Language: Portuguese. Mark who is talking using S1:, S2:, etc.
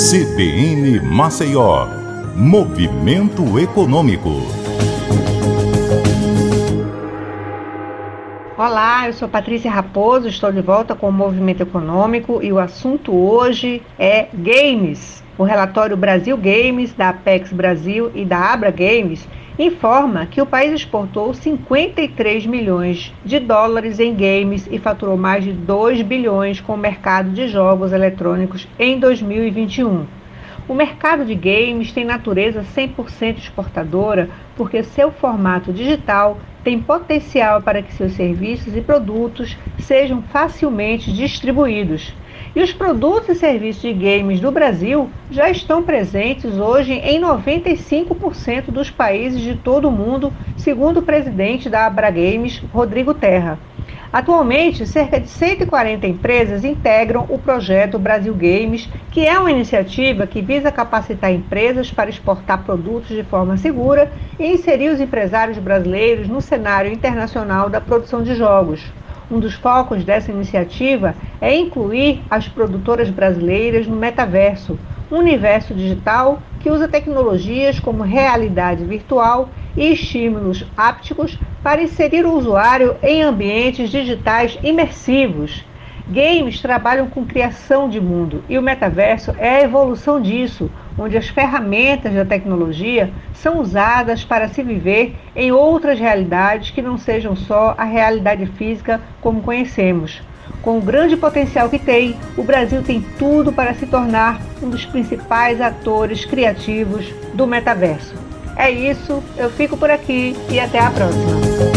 S1: CBN Maceió, Movimento Econômico.
S2: Olá, eu sou Patrícia Raposo, estou de volta com o Movimento Econômico e o assunto hoje é games. O relatório Brasil Games, da Apex Brasil e da Abra Games informa que o país exportou 53 milhões de dólares em games e faturou mais de 2 bilhões com o mercado de jogos eletrônicos em 2021. O mercado de games tem natureza 100% exportadora porque seu formato digital tem potencial para que seus serviços e produtos sejam facilmente distribuídos. E os produtos e serviços de games do Brasil já estão presentes hoje em 95% dos países de todo o mundo, segundo o presidente da Abra Games, Rodrigo Terra. Atualmente, cerca de 140 empresas integram o projeto Brasil Games, que é uma iniciativa que visa capacitar empresas para exportar produtos de forma segura e inserir os empresários brasileiros no cenário internacional da produção de jogos. Um dos focos dessa iniciativa é incluir as produtoras brasileiras no metaverso, um universo digital que usa tecnologias como realidade virtual e estímulos ápticos para inserir o usuário em ambientes digitais imersivos Games trabalham com criação de mundo e o metaverso é a evolução disso, onde as ferramentas da tecnologia são usadas para se viver em outras realidades que não sejam só a realidade física como conhecemos. Com o grande potencial que tem, o Brasil tem tudo para se tornar um dos principais atores criativos do metaverso. É isso, eu fico por aqui e até a próxima.